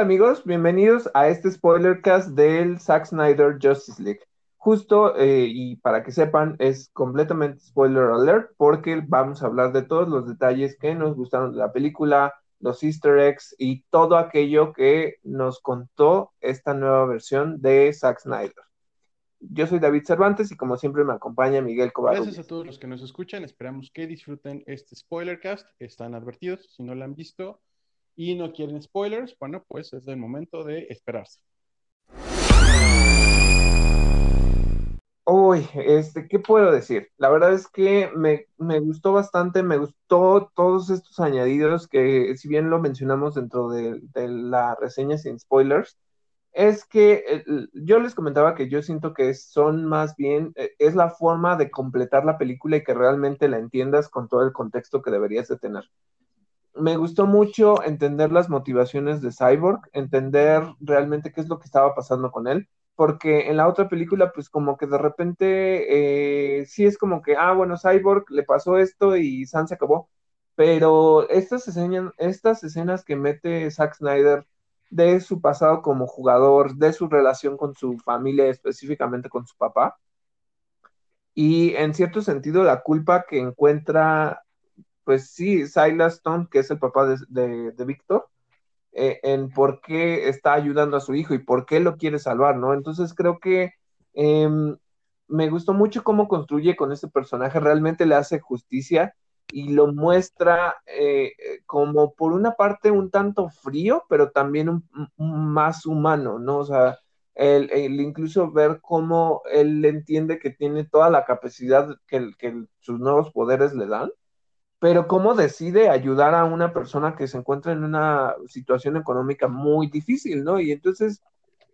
Amigos, bienvenidos a este spoiler cast del Zack Snyder Justice League. Justo, eh, y para que sepan, es completamente spoiler alert porque vamos a hablar de todos los detalles que nos gustaron de la película, los easter eggs y todo aquello que nos contó esta nueva versión de Zack Snyder. Yo soy David Cervantes y como siempre me acompaña Miguel Covarrubias. Gracias a todos los que nos escuchan, esperamos que disfruten este spoiler cast, están advertidos, si no lo han visto y no quieren spoilers, bueno, pues es el momento de esperarse. Uy, este, ¿qué puedo decir? La verdad es que me, gustó bastante, me gustó todos estos añadidos que, si bien lo mencionamos dentro de, la reseña sin spoilers, es que yo les comentaba que yo siento que son más bien, eh, es la forma de completar la película y que realmente la entiendas con todo el contexto que deberías de tener me gustó mucho entender las motivaciones de Cyborg, entender realmente qué es lo que estaba pasando con él, porque en la otra película, pues como que de repente, eh, sí es como que, ah, bueno, Cyborg le pasó esto y San se acabó, pero estas, escenas, estas escenas que mete Zack Snyder de su pasado como jugador, de su relación con su familia, específicamente con su papá, y en cierto sentido la culpa que encuentra pues sí, Silas Stone, que es el papá de, de, Víctor, eh, en por qué está ayudando a su hijo y por qué lo quiere salvar, ¿no? Entonces creo que em, me gustó mucho cómo construye con este personaje, realmente le hace justicia y lo muestra eh, como por una parte un tanto frío, pero también un, más humano, ¿no? O sea, el, incluso ver cómo él entiende que tiene toda la capacidad que, que sus nuevos poderes le dan pero cómo decide ayudar a una persona que se encuentra en una situación económica muy difícil, ¿no? Y entonces,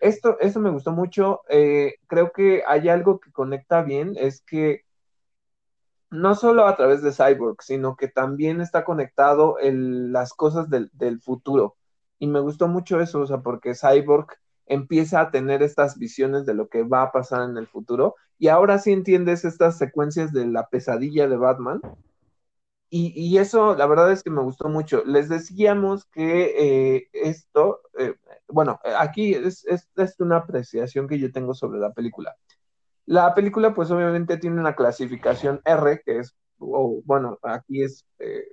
esto, eso me gustó mucho. Eh, creo que hay algo que conecta bien, es que no solo a través de Cyborg, sino que también está conectado las cosas del, del futuro. Y me gustó mucho eso, o sea, porque Cyborg empieza a tener estas visiones de lo que va a pasar en el futuro. Y ahora sí entiendes estas secuencias de la pesadilla de Batman, y, eso, la verdad es que me gustó mucho. Les decíamos que eh, esto, eh, bueno, aquí es, es, una apreciación que yo tengo sobre la película. La película, pues obviamente tiene una clasificación R, que es, bueno, aquí es eh,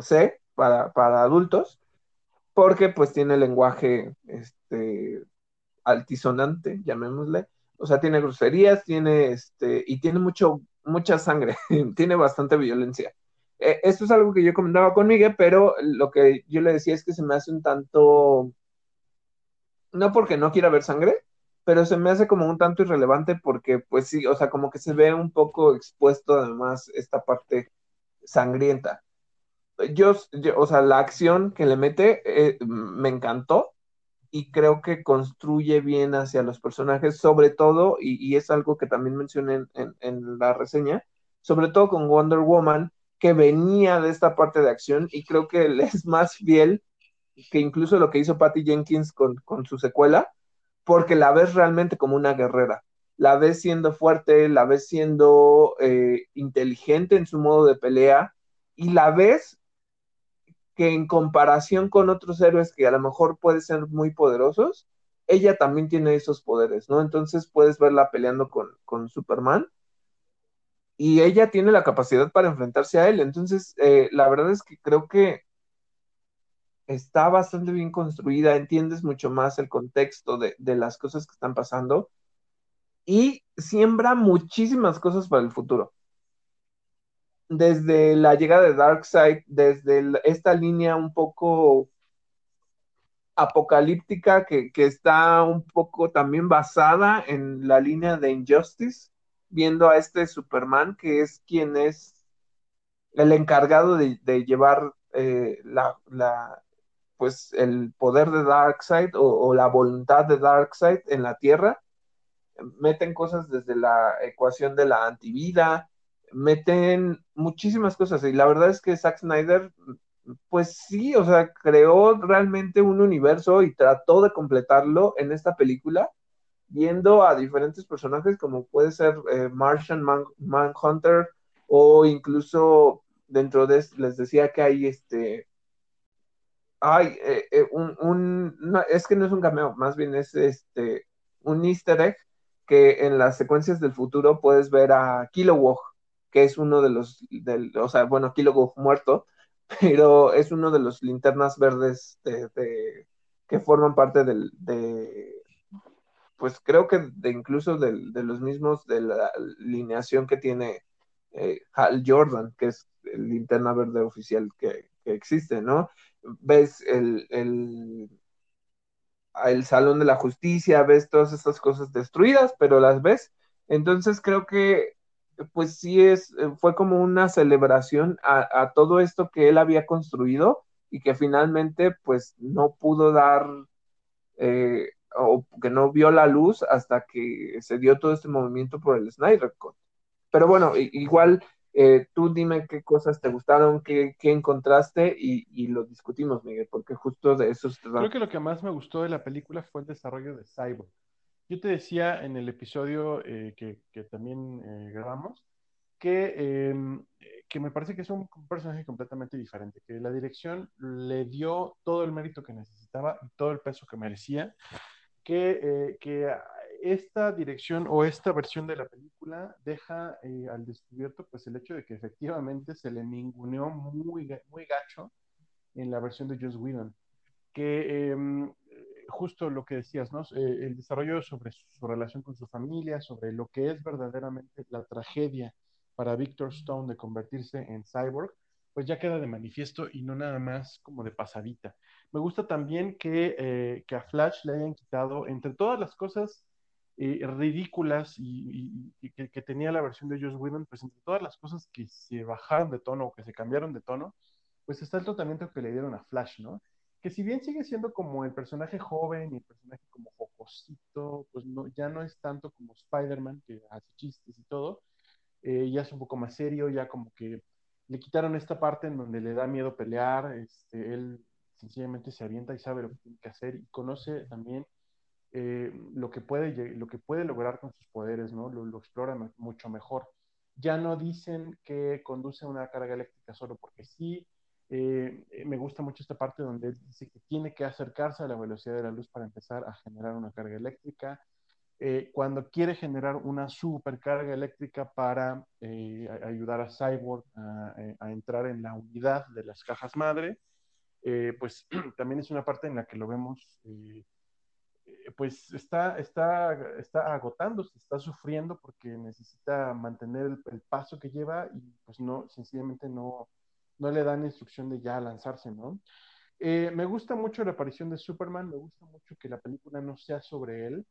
C para, para, adultos, porque pues tiene lenguaje este, altisonante, llamémosle. O sea, tiene groserías, tiene este, y tiene mucho, mucha sangre, tiene bastante violencia. Eh, esto es algo que yo comentaba con Miguel, pero lo que yo le decía es que se me hace un tanto, no porque no quiera ver sangre, pero se me hace como un tanto irrelevante porque, pues sí, o sea, como que se ve un poco expuesto además esta parte sangrienta. Yo, o sea, la acción que le mete eh, me encantó y creo que construye bien hacia los personajes, sobre todo, y, es algo que también mencioné en la reseña, sobre todo con Wonder Woman, que venía de esta parte de acción y creo que es más fiel que incluso lo que hizo Patty Jenkins con, su secuela, porque la ves realmente como una guerrera, la ves siendo fuerte, la ves siendo eh, inteligente en su modo de pelea y la ves que en comparación con otros héroes que a lo mejor pueden ser muy poderosos, ella también tiene esos poderes, ¿no? Entonces puedes verla peleando con, con Superman y ella tiene la capacidad para enfrentarse a él. Entonces, eh, la verdad es que creo que está bastante bien construida, entiendes mucho más el contexto de, las cosas que están pasando y siembra muchísimas cosas para el futuro. Desde la llegada de Darkseid, desde esta línea un poco apocalíptica que, que, está un poco también basada en la línea de Injustice, viendo a este Superman, que es quien es el encargado de, llevar eh, la, pues el poder de Darkseid o, o la voluntad de Darkseid en la Tierra. Meten cosas desde la ecuación de la antivida, meten muchísimas cosas. Y la verdad es que Zack Snyder, pues sí, o sea, creó realmente un universo y trató de completarlo en esta película viendo a diferentes personajes como puede ser eh, Martian Manhunter o incluso dentro de les decía que hay este Ay, eh, eh, un, es que no es un cameo, más bien es este un easter egg que en las secuencias del futuro puedes ver a Kilowog, que es uno de los, del, o sea, bueno, Kilowog muerto, pero es uno de los linternas verdes de, que forman parte del, de, pues creo que de incluso de, los mismos de la alineación que tiene eh, Hal Jordan, que es el linterna verde oficial que, existe, ¿no? Ves el, el, el, Salón de la Justicia, ves todas estas cosas destruidas, pero las ves. Entonces creo que pues sí es, fue como una celebración a, a todo esto que él había construido y que finalmente pues no pudo dar eh, o que no vio la luz hasta que se dio todo este movimiento por el Snyder Cut. Pero bueno, igual eh, tú dime qué cosas te gustaron, qué, qué encontraste y, y, lo discutimos, Miguel, porque justo de eso se Creo que lo que más me gustó de la película fue el desarrollo de Cyborg. Yo te decía en el episodio eh, que, que, también grabamos que em, que me parece que es un personaje completamente diferente, que la dirección le dio todo el mérito que necesitaba y todo el peso que merecía, que, eh, esta dirección o esta versión de la película deja eh, al descubierto pues el hecho de que efectivamente se le ninguneó muy, muy gacho en la versión de Joss Whedon, que em, justo lo que decías, ¿no? Eh, el desarrollo sobre su relación con su familia, sobre lo que es verdaderamente la tragedia para Victor Stone de convertirse en cyborg, pues ya queda de manifiesto y no nada más como de pasadita. Me gusta también que, eh, que a Flash le hayan quitado, entre todas las cosas eh, ridículas y, que, tenía la versión de Joss Whedon, pues entre todas las cosas que se bajaron de tono o que se cambiaron de tono, pues está el tratamiento que le dieron a Flash, ¿no? Que si bien sigue siendo como el personaje joven y el personaje como jocosito, pues no, ya no es tanto como Spider-Man, que hace chistes y todo, eh, ya es un poco más serio, ya como que le quitaron esta parte en donde le da miedo pelear, este, él sencillamente se avienta y sabe lo que tiene que hacer y conoce también eh, lo, que puede, lo que puede lograr con sus poderes, ¿no? Lo, explora mucho mejor. Ya no dicen que conduce una carga eléctrica solo porque sí. Eh, me gusta mucho esta parte donde dice que tiene que acercarse a la velocidad de la luz para empezar a generar una carga eléctrica. Eh, cuando quiere generar una supercarga eléctrica para eh, ayudar a Cyborg eh, a, entrar en la unidad de las cajas madre, pues también es una parte en la que lo vemos, pues está, está, está agotándose, está sufriendo porque necesita mantener el, paso que lleva y pues no, sencillamente no, no le dan instrucción de ya lanzarse, ¿no? me gusta mucho la aparición de Superman, me gusta mucho que la película no sea sobre él,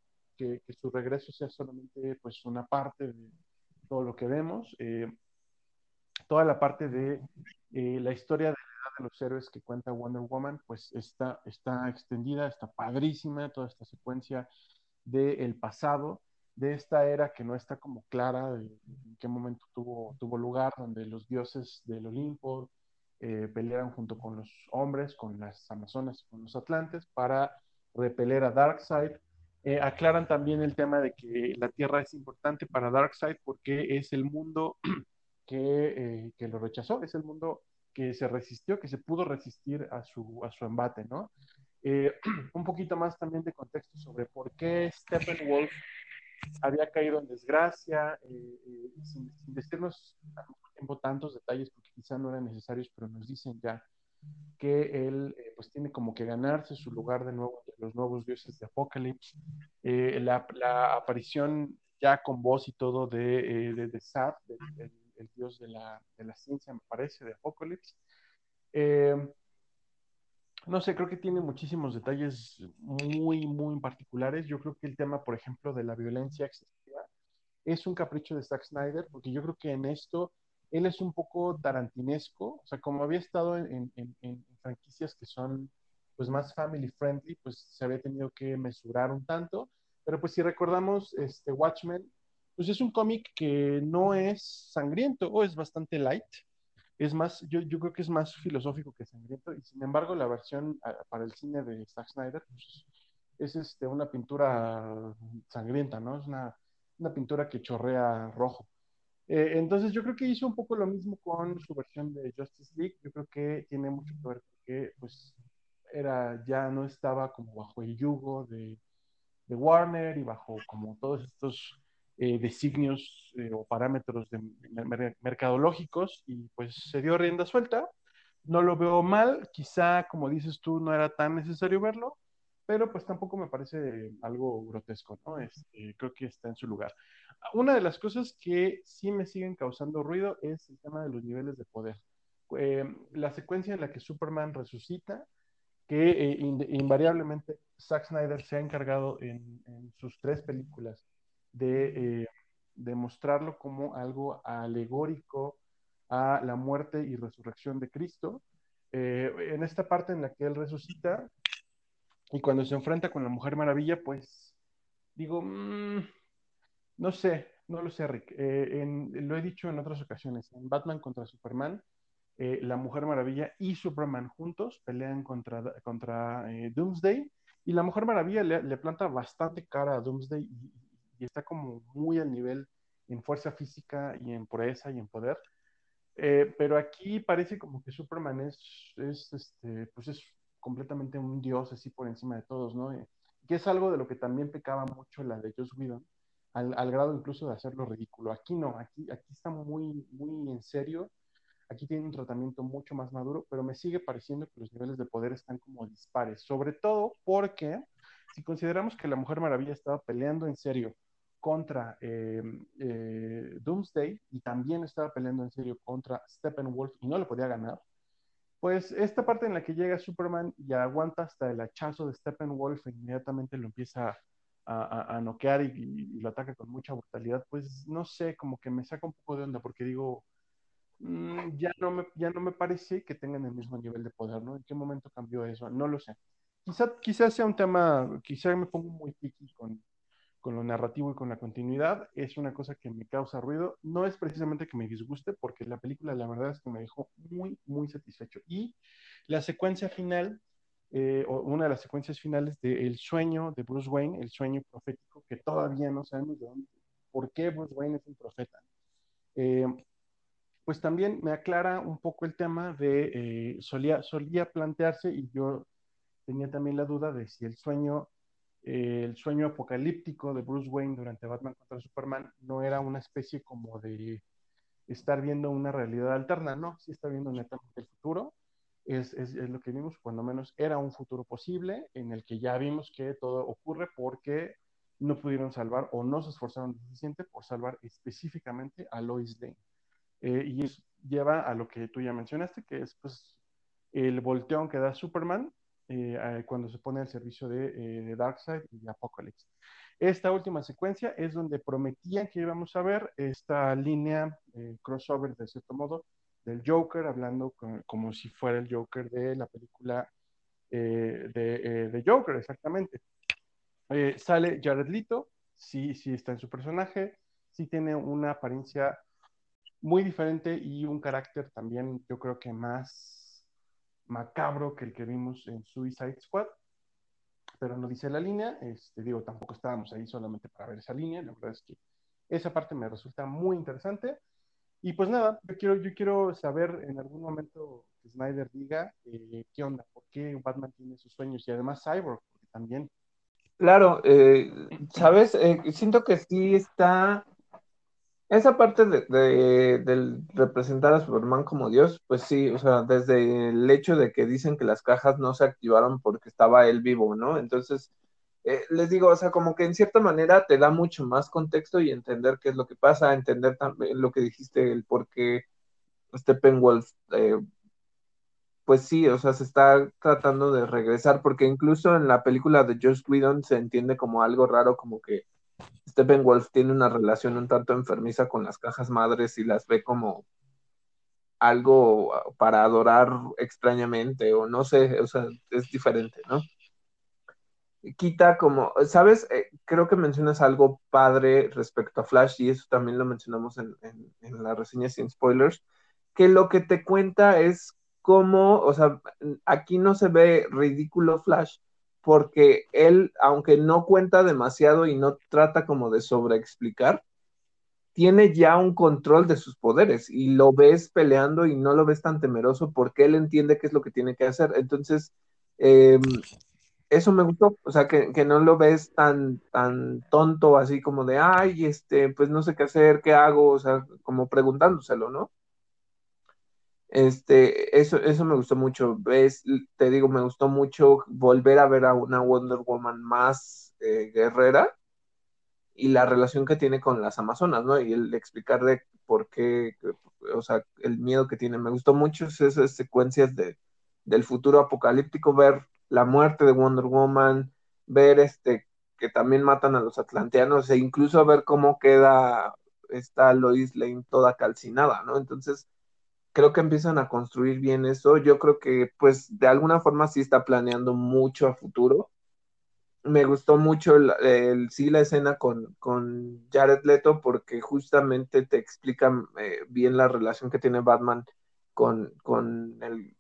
que, su regreso sea solamente pues una parte de todo lo que vemos. Eh, toda la parte de eh, la historia de la edad de los héroes que cuenta Wonder Woman, pues está, está extendida, está padrísima toda esta secuencia del pasado, de esta era que no está como clara de, en qué momento tuvo, tuvo lugar, donde los dioses del Olimpo eh, pelearon junto con los hombres, con las amazonas con los atlantes para repeler a Darkseid eh, aclaran también el tema de que la Tierra es importante para Darkseid porque es el mundo que, eh, lo rechazó, es el mundo que se resistió, que se pudo resistir a su, a su embate, ¿no? Eh, un poquito más también de contexto sobre por qué Steppenwolf había caído en desgracia, sin, sin, decirnos tiempo tantos detalles porque quizá no eran necesarios, pero nos dicen ya que él eh, pues tiene como que ganarse su lugar de nuevo entre los nuevos dioses de Apocalypse. Eh, la, aparición ya con voz y todo de, eh, de, el dios de la, de la, ciencia, me parece, de Apocalypse. no sé, creo que tiene muchísimos detalles muy, muy particulares. Yo creo que el tema, por ejemplo, de la violencia excesiva es un capricho de Zack Snyder, porque yo creo que en esto él es un poco tarantinesco, o sea, como había estado en, franquicias que son pues más family friendly, pues se había tenido que mesurar un tanto, pero pues si recordamos este Watchmen, pues es un cómic que no es sangriento o es bastante light, es más, yo, creo que es más filosófico que sangriento, y sin embargo la versión para el cine de Zack Snyder pues, es este, una pintura sangrienta, ¿no? Es una, una pintura que chorrea rojo. Eh, entonces yo creo que hizo un poco lo mismo con su versión de Justice League. Yo creo que tiene mucho que ver porque pues era, ya no estaba como bajo el yugo de, Warner y bajo como todos estos eh, designios eh, o parámetros mercadológicos y pues se dio rienda suelta. No lo veo mal, quizá como dices tú no era tan necesario verlo, pero pues tampoco me parece algo grotesco, ¿no? Este, creo que está en su lugar. Una de las cosas que sí me siguen causando ruido es el tema de los niveles de poder. Eh, la secuencia en la que Superman resucita, que eh, invariablemente Zack Snyder se ha encargado en, sus tres películas de, eh, mostrarlo como algo alegórico a la muerte y resurrección de Cristo. en esta parte en la que él resucita, y cuando se enfrenta con la Mujer Maravilla, pues digo, mm, no sé, no lo sé, Rick. Eh, lo he dicho en otras ocasiones. En Batman contra Superman, eh, la Mujer Maravilla y Superman juntos pelean contra, contra eh, Doomsday. Y la Mujer Maravilla le, planta bastante cara a Doomsday y, está como muy al nivel en fuerza física y en pureza y en poder. pero aquí parece como que Superman es, es, este, pues es completamente un dios así por encima de todos, ¿no? Eh, que es algo de lo que también pecaba mucho la de Joss Whedon, al, grado incluso de hacerlo ridículo. Aquí no, aquí, aquí está muy, muy en serio, aquí tiene un tratamiento mucho más maduro, pero me sigue pareciendo que los niveles de poder están como dispares, sobre todo porque si consideramos que la Mujer Maravilla estaba peleando en serio contra eh, eh, Doomsday y también estaba peleando en serio contra Steppenwolf y no le podía ganar, pues esta parte en la que llega Superman y aguanta hasta el hachazo de Steppenwolf e inmediatamente lo empieza a, noquear y, lo ataca con mucha brutalidad, pues no sé, como que me saca un poco de onda porque digo, mm, ya, no me, ya no me parece que tengan el mismo nivel de poder, ¿no? ¿En qué momento cambió eso? No lo sé. Quizá, quizá sea un tema, quizá me pongo muy piqui con, con lo narrativo y con la continuidad, es una cosa que me causa ruido. No es precisamente que me disguste, porque la película la verdad es que me dejó muy, muy satisfecho. Y la secuencia final, eh, o una de las secuencias finales del sueño de Bruce Wayne, el sueño profético, que todavía no sabemos de dónde, por qué Bruce Wayne es un profeta. Eh, pues también me aclara un poco el tema de, eh, solía, solía plantearse, y yo tenía también la duda de si el sueño el sueño apocalíptico de Bruce Wayne durante Batman contra Superman no era una especie como de estar viendo una realidad alterna, no, sí está viendo netamente el futuro, es, lo que vimos, cuando menos era un futuro posible en el que ya vimos que todo ocurre porque no pudieron salvar o no se esforzaron suficiente por salvar específicamente a Lois Lane. Eh, y eso lleva a lo que tú ya mencionaste, que es pues el volteón que da Superman eh, cuando se pone al servicio de, eh, Darkseid y Apocalypse. Esta última secuencia es donde prometían que íbamos a ver esta línea eh, crossover, de cierto modo, del Joker, hablando como si fuera el Joker de la película de, de, Joker, exactamente. sale Jared Leto, sí, sí está en su personaje, sí tiene una apariencia muy diferente y un carácter también, yo creo que más macabro que el que vimos en Suicide Squad, pero no dice la línea, este, digo, tampoco estábamos ahí solamente para ver esa línea, la verdad es que esa parte me resulta muy interesante. Y pues nada, yo quiero, yo quiero saber en algún momento que Snyder diga eh, qué onda, por qué Batman tiene sus sueños y además Cyborg, porque también. Claro, eh, sabes, eh, siento que sí está esa parte de, del representar a Superman como Dios, pues sí, o sea, desde el hecho de que dicen que las cajas no se activaron porque estaba él vivo, ¿no? Entonces, eh, les digo, o sea, como que en cierta manera te da mucho más contexto y entender qué es lo que pasa, entender también lo que dijiste, el por qué Steppenwolf, eh, pues sí, o sea, se está tratando de regresar, porque incluso en la película de Joss Whedon se entiende como algo raro, como que Steppenwolf tiene una relación un tanto enfermiza con las cajas madres y las ve como algo para adorar extrañamente o no sé, o sea, es diferente, ¿no? Quita como, ¿sabes? Eh, creo que mencionas algo padre respecto a Flash y eso también lo mencionamos en, en la reseña sin spoilers, que lo que te cuenta es cómo, o sea, aquí no se ve ridículo Flash, porque él, aunque no cuenta demasiado y no trata como de sobreexplicar, tiene ya un control de sus poderes y lo ves peleando y no lo ves tan temeroso porque él entiende qué es lo que tiene que hacer. Entonces, Em, eso me gustó, o sea, que, no lo ves tan, tan tonto, así como de, ay, este, pues no sé qué hacer, qué hago, o sea, como preguntándoselo, ¿no? Este, eso, eso me gustó mucho. Ves, te digo, me gustó mucho volver a ver a una Wonder Woman más eh, guerrera y la relación que tiene con las Amazonas, ¿no? Y el explicar de por qué, o sea, el miedo que tiene. Me gustó mucho esas secuencias de, del futuro apocalíptico, ver la muerte de Wonder Woman, ver este que también matan a los atlanteanos e incluso ver cómo queda esta Lois Lane toda calcinada, ¿no? Entonces, creo que empiezan a construir bien eso. Yo creo que, pues, de alguna forma sí está planeando mucho a futuro. Me gustó mucho el, sí la escena con, con, Jared Leto porque justamente te explican eh, bien la relación que tiene Batman con, con, el,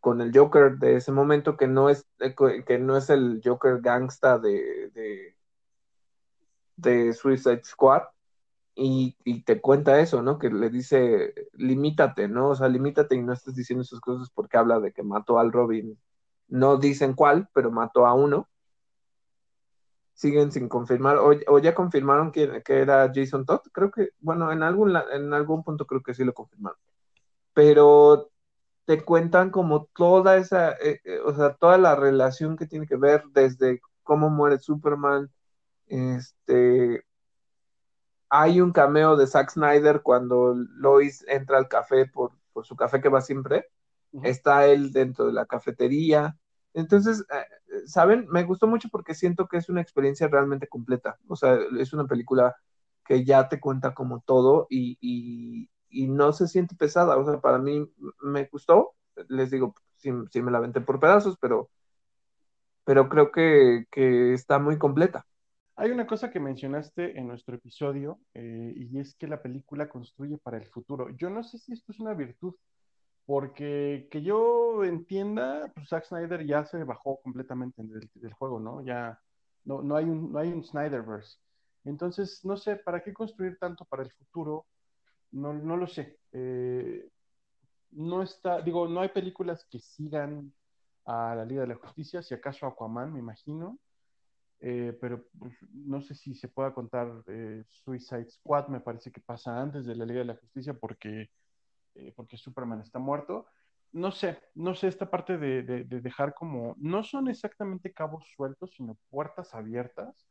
con el Joker de ese momento, que no es, eh, que no es el Joker gangsta de, de, de Suicide Squad, y, te cuenta eso, ¿no? Que le dice, limítate, ¿no? O sea, limítate y no estés diciendo esas cosas porque habla de que mató al Robin. No dicen cuál, pero mató a uno. Siguen sin confirmar, o, ya confirmaron que, que, era Jason Todd, creo que, bueno, en algún, en algún punto creo que sí lo confirmaron. Pero te cuentan como toda esa, eh, eh, o sea, toda la relación que tiene que ver desde cómo muere Superman, este, hay un cameo de Zack Snyder cuando Lois entra al café por, su café que va siempre. Está él dentro de la cafetería. Entonces, eh, ¿saben? Me gustó mucho porque siento que es una experiencia realmente completa. O sea, es una película que ya te cuenta como todo y, no se siente pesada. O sea, para mí me gustó. Les digo, sí, me la aventé por pedazos, pero, pero creo que, que está muy completa. Hay una cosa que mencionaste en nuestro episodio eh, y es que la película construye para el futuro. Yo no sé si esto es una virtud, porque que yo entienda, pues Zack Snyder ya se bajó completamente del, juego, ¿no? Ya no, no, hay un, no hay un Snyderverse. Entonces, no sé, ¿para qué construir tanto para el futuro? No, no lo sé. Eh, no está, digo, no hay películas que sigan a la Liga de la Justicia, si acaso Aquaman, me imagino eh, pero pues, no sé si se pueda contar eh, Suicide Squad, me parece que pasa antes de la Liga de la Justicia porque, eh, porque Superman está muerto. No sé, no sé, esta parte de, dejar como, no son exactamente cabos sueltos, sino puertas abiertas.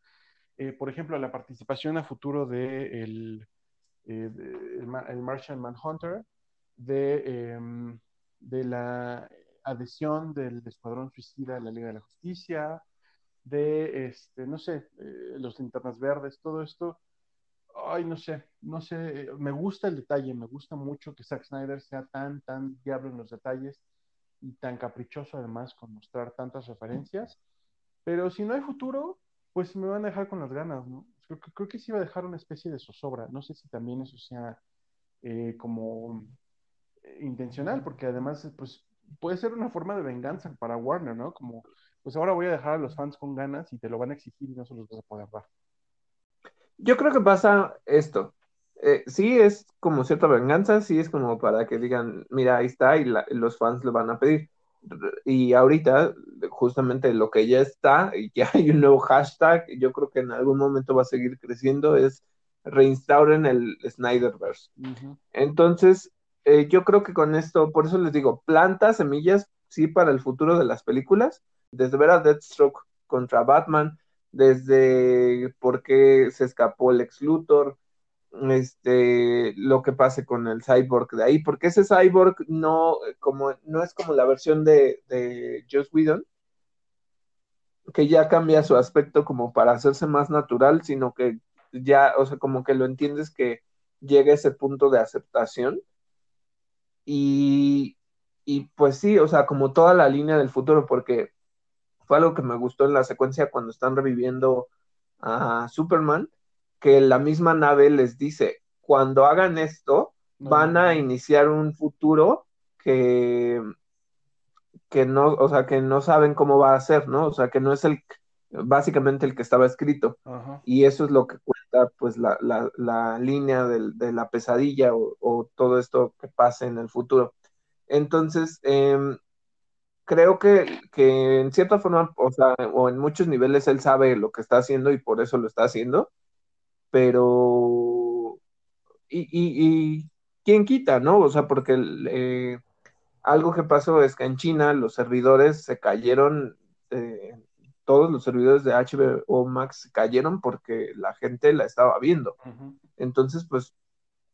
por ejemplo, la participación a futuro de el, el, Martian Manhunter, de, em, de la adhesión del Escuadrón Suicida a la Liga de la Justicia, de, este, no sé, eh, los linternas verdes, todo esto. Ay, no sé, no sé, me gusta el detalle, me gusta mucho que Zack Snyder sea tan, tan diablo en los detalles y tan caprichoso además con mostrar tantas referencias. Pero si no hay futuro, pues me van a dejar con las ganas, ¿no? Creo, que sí va a dejar una especie de zozobra. No sé si también eso sea eh, como eh, intencional, porque además, pues puede ser una forma de venganza para Warner, ¿no? Como pues ahora voy a dejar a los fans con ganas y te lo van a exigir y no se los vas a poder dar. Yo creo que pasa esto. Eh, sí es como cierta venganza, sí es como para que digan, mira, ahí está, y los fans le van a pedir. Y ahorita, justamente lo que ya está, y ya hay un nuevo hashtag, yo creo que en algún momento va a seguir creciendo, es reinstauren el Snyderverse. Entonces, eh, yo creo que con esto, por eso les digo, planta semillas, sí, para el futuro de las películas, desde ver a Deathstroke contra Batman, desde por qué se escapó el ex Luthor, este, lo que pase con el cyborg de ahí, porque ese cyborg no, como, no es como la versión de, de Joss Whedon, que ya cambia su aspecto como para hacerse más natural, sino que ya, o sea, como que lo entiendes que llega a ese punto de aceptación. Y, y pues sí, o sea, como toda la línea del futuro, porque fue algo que me gustó en la secuencia cuando están reviviendo a Superman, que la misma nave les dice, cuando hagan esto, van a iniciar un futuro que, que no, o sea, que no saben cómo va a ser, ¿no? O sea, que no es el, básicamente el que estaba escrito. Y eso es lo que cuenta, pues, la, la, línea de la pesadilla o, todo esto que pase en el futuro. Entonces, eh, creo que, que en cierta forma, o sea, o en muchos niveles él sabe lo que está haciendo y por eso lo está haciendo, pero, y, y, y quién quita, ¿no? O sea, porque eh, algo que pasó es que en China los servidores se cayeron, eh, todos los servidores de HBO Max se cayeron porque la gente la estaba viendo. Entonces, pues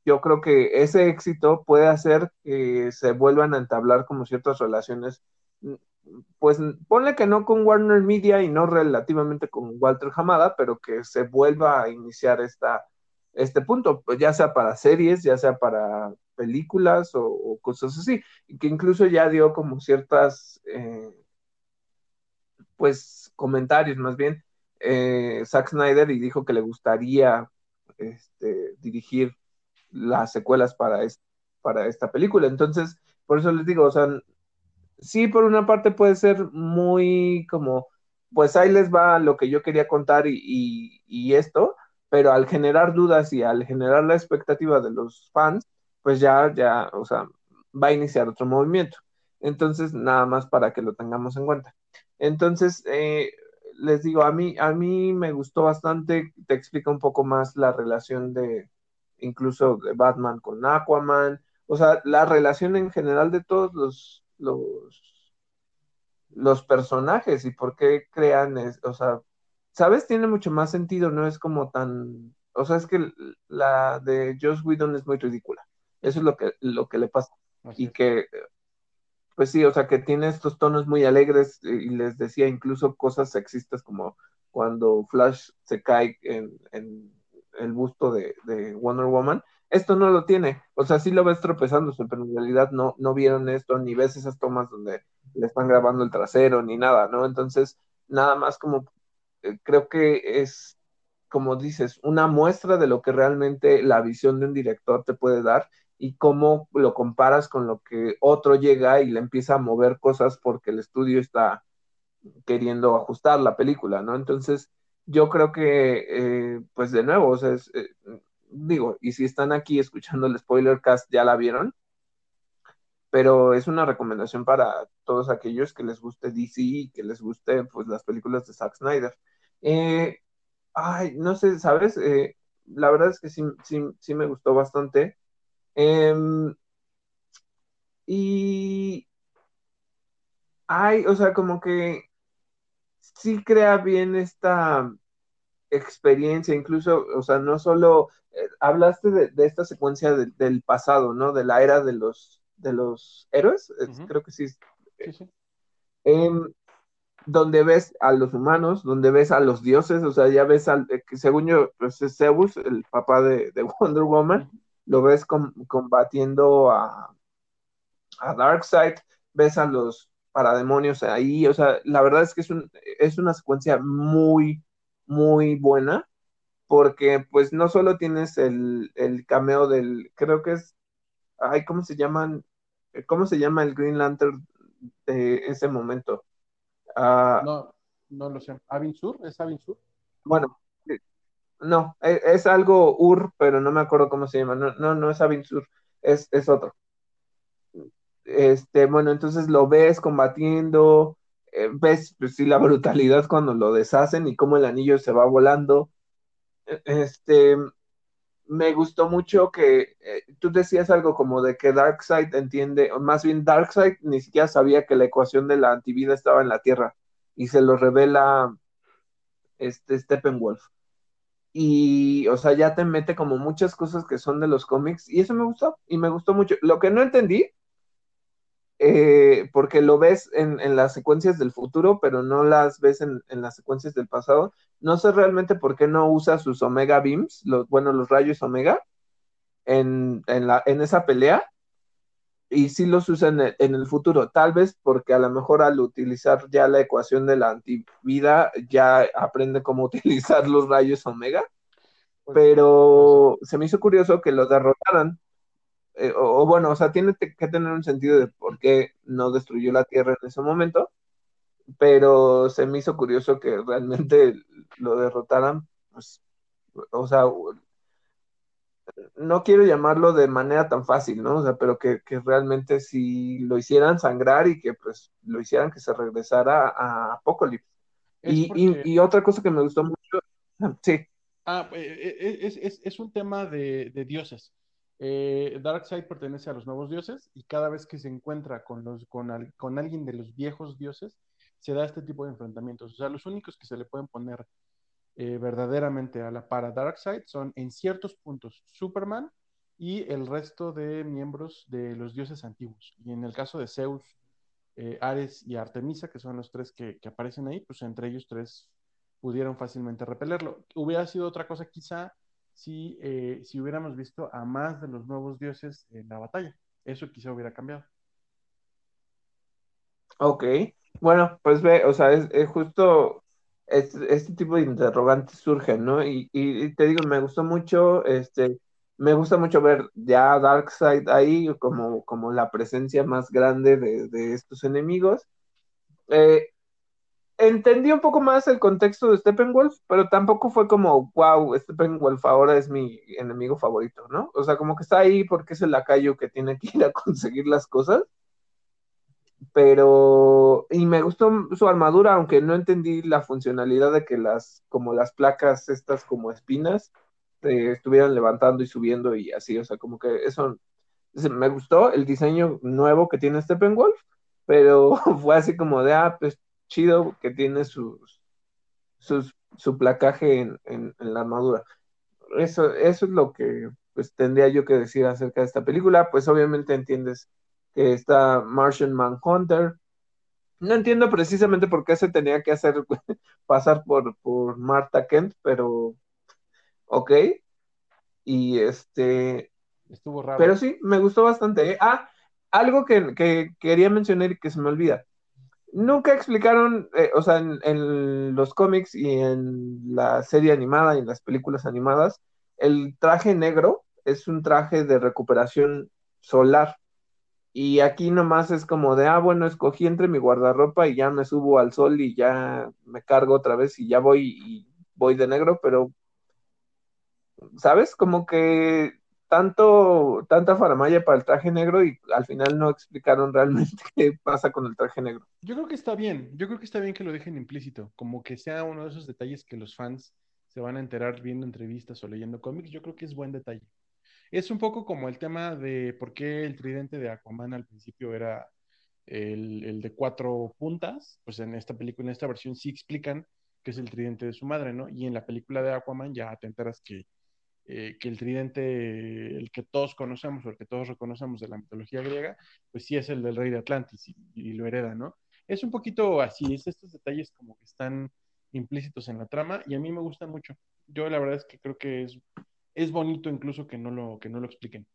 yo creo que ese éxito puede hacer que se vuelvan a entablar como ciertas relaciones, pues ponle que no con Warner Media y no relativamente con Walter Hamada, pero que se vuelva a iniciar esta, este punto, pues ya sea para series, ya sea para películas o, cosas así, y que incluso ya dio como ciertas, eh, pues, comentarios más bien, eh, Zack Snyder y dijo que le gustaría este, dirigir las secuelas para, para esta película. Entonces, por eso les digo, o sea, sí, por una parte puede ser muy como, pues ahí les va lo que yo quería contar y, y esto, pero al generar dudas y al generar la expectativa de los fans, pues ya, ya, o sea, va a iniciar otro movimiento. Entonces, nada más para que lo tengamos en cuenta. Entonces, eh, les digo, a mí, a mí me gustó bastante, te explica un poco más la relación de, incluso de Batman con Aquaman, o sea, la relación en general de todos los, los, los personajes y por qué crean, es, o sea, ¿sabes? Tiene mucho más sentido, no es como tan, o sea, es que la de Joss Whedon es muy ridícula, eso es lo que, lo que le pasa, y que pues sí, o sea, que tiene estos tonos muy alegres y les decía incluso cosas sexistas como cuando Flash se cae en, el busto de, Wonder Woman. Esto no lo tiene, o sea, sí lo ves tropezándose, pero en realidad no, no vieron esto, ni ves esas tomas donde le están grabando el trasero, ni nada, ¿no? Entonces, nada más como, eh, creo que es, como dices, una muestra de lo que realmente la visión de un director te puede dar y cómo lo comparas con lo que otro llega y le empieza a mover cosas porque el estudio está queriendo ajustar la película, ¿no? Entonces, yo creo que, eh, pues de nuevo, o sea, eh, digo, y si están aquí escuchando el spoiler cast, ya la vieron, pero es una recomendación para todos aquellos que les guste DC y que les guste, pues, las películas de Zack Snyder. Eh, ay, no sé, ¿sabes? la verdad es que sí, sí, sí me gustó bastante. Em, y hay, o sea, como que sí crea bien esta experiencia, incluso, o sea, no solo eh, hablaste de, esta secuencia del pasado, ¿no? De la era de los de los héroes, creo que sí. Em, donde ves a los humanos, donde ves a los dioses, o sea, ya ves al, eh, según yo, pues es Zeus, el papá de, Wonder Woman, lo ves combatiendo a, a Darkseid, ves a los parademonios ahí, o sea, la verdad es que es, un, es una secuencia muy, muy buena, porque pues no solo tienes el, cameo del, creo que es, ay, ¿cómo se llaman? ¿Cómo se llama el Green Lantern de ese momento? Ah, no, no lo sé. ¿Avin Sur? ¿Es Avin Sur? Bueno, no, e, es, algo Ur, pero no me acuerdo cómo se llama. No, no, no es Avinsur, es, es otro. Este, bueno, entonces lo ves combatiendo, eh, ves pues, sí, la brutalidad cuando lo deshacen y cómo el anillo se va volando. E, este, me gustó mucho que eh, tú decías algo como de que Darkseid entiende, o más bien Darkseid ni siquiera sabía que la ecuación de la antivida estaba en la Tierra y se lo revela este Steppenwolf y, o sea, ya te mete como muchas cosas que son de los cómics y eso me gustó y me gustó mucho. Lo que no entendí, eh, porque lo ves en, las secuencias del futuro, pero no las ves en, las secuencias del pasado, no sé realmente por qué no usa sus Omega Beams, los, bueno, los rayos Omega, en, la, en esa pelea y sí los usa en el, futuro, tal vez porque a lo mejor al utilizar ya la ecuación de la antivida ya aprende cómo utilizar los rayos omega, pues, pero se me hizo curioso que los derrotaran, eh, o, bueno, o sea, tiene que tener un sentido de por qué no destruyó la Tierra en ese momento, pero se me hizo curioso que realmente lo derrotaran, pues, o sea, no quiero llamarlo de manera tan fácil, ¿no? O sea, pero que, realmente si lo hicieran sangrar y que pues lo hicieran que se regresara a Apocalypse. Y, otra cosa que me gustó mucho, sí. Ah, eh, eh, es, un tema de, dioses. Eh, Darkseid pertenece a los nuevos dioses y cada vez que se encuentra con, alguien de los viejos dioses, se da este tipo de enfrentamientos. O sea, los únicos que se le pueden poner eh, verdaderamente a la para Darkseid son en ciertos puntos Superman y el resto de miembros de los dioses antiguos. Y en el caso de Zeus, eh, Ares y Artemisa, que son los tres que, aparecen ahí, pues entre ellos tres pudieron fácilmente repelerlo. Hubiera sido otra cosa quizá si, eh, si hubiéramos visto a más de los nuevos dioses en la batalla. Eso quizá hubiera cambiado. Ok, bueno, pues ve, o sea, es justo este, tipo de interrogantes surgen, ¿no? Y, te digo, me gustó mucho, este, me gusta mucho ver ya Darkseid ahí como, como la presencia más grande de, estos enemigos. Eh, entendí un poco más el contexto de Steppenwolf, pero tampoco fue como, wow, Steppenwolf ahora es mi enemigo favorito, ¿no? O sea, como que está ahí porque es el lacayo que tiene que ir a conseguir las cosas pero y me gustó su armadura, aunque no entendí la funcionalidad de que las como las placas estas como espinas se estuvieran levantando y subiendo y así, o sea, como que eso me gustó el diseño nuevo que tiene Steppenwolf, pero fue así como de ah, pues chido que tiene sus, sus su placaje en, en, la armadura. Eso, eso es lo que pues tendría yo que decir acerca de esta película, pues obviamente entiendes está Martian Manhunter. No entiendo precisamente por qué se tenía que hacer pasar por, por Martha Kent, pero ok. Y este. Estuvo raro. Pero sí, me gustó bastante. ¿eh? Ah, algo que, quería mencionar y que se me olvida. Nunca explicaron, eh, o sea, en, en, los cómics y en la serie animada y en las películas animadas, el traje negro es un traje de recuperación solar. Y aquí nomás es como de, ah, bueno, escogí entre mi guardarropa y ya me subo al sol y ya me cargo otra vez y ya voy y voy de negro, pero, ¿sabes? Como que tanto, tanta faramaya para el traje negro y al final no explicaron realmente qué pasa con el traje negro. Yo creo que está bien, yo creo que está bien que lo dejen implícito, como que sea uno de esos detalles que los fans se van a enterar viendo entrevistas o leyendo cómics, yo creo que es buen detalle. Es un poco como el tema de por qué el tridente de Aquaman al principio era el, de cuatro puntas, pues en esta película, en esta versión sí explican que es el tridente de su madre, ¿no? Y en la película de Aquaman ya te enteras que, eh, que el tridente, el que todos conocemos o el que todos reconocemos de la mitología griega, pues sí es el del rey de Atlantis y, y lo hereda, ¿no? Es un poquito así, es estos detalles como que están implícitos en la trama y a mí me gustan mucho. Yo la verdad es que creo que es es bonito incluso que no lo, que no lo expliquen.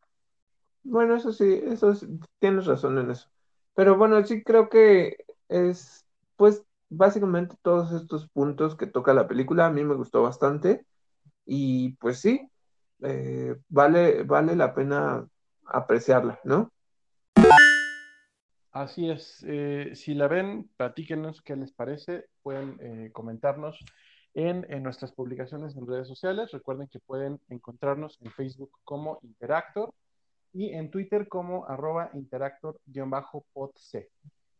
Bueno, eso sí, eso tienes razón en eso. Pero bueno, sí creo que es, pues, básicamente todos estos puntos que toca la película, a mí me gustó bastante. Y pues sí, eh, vale, vale la pena apreciarla, ¿no? Así es. Eh, si la ven, platíquenos qué les parece. Pueden eh, comentarnos en, nuestras publicaciones en redes sociales. Recuerden que pueden encontrarnos en Facebook como Interactor y en Twitter como arroba interactor-podc.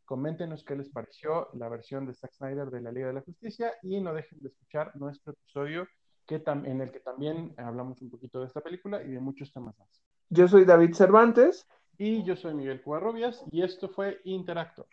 Coméntenos qué les pareció la versión de Zack Snyder de la Liga de la Justicia y no dejen de escuchar nuestro episodio que en el que también hablamos un poquito de esta película y de muchos temas más. Yo soy David Cervantes. Y yo soy Miguel Cuarrobias y esto fue Interactor.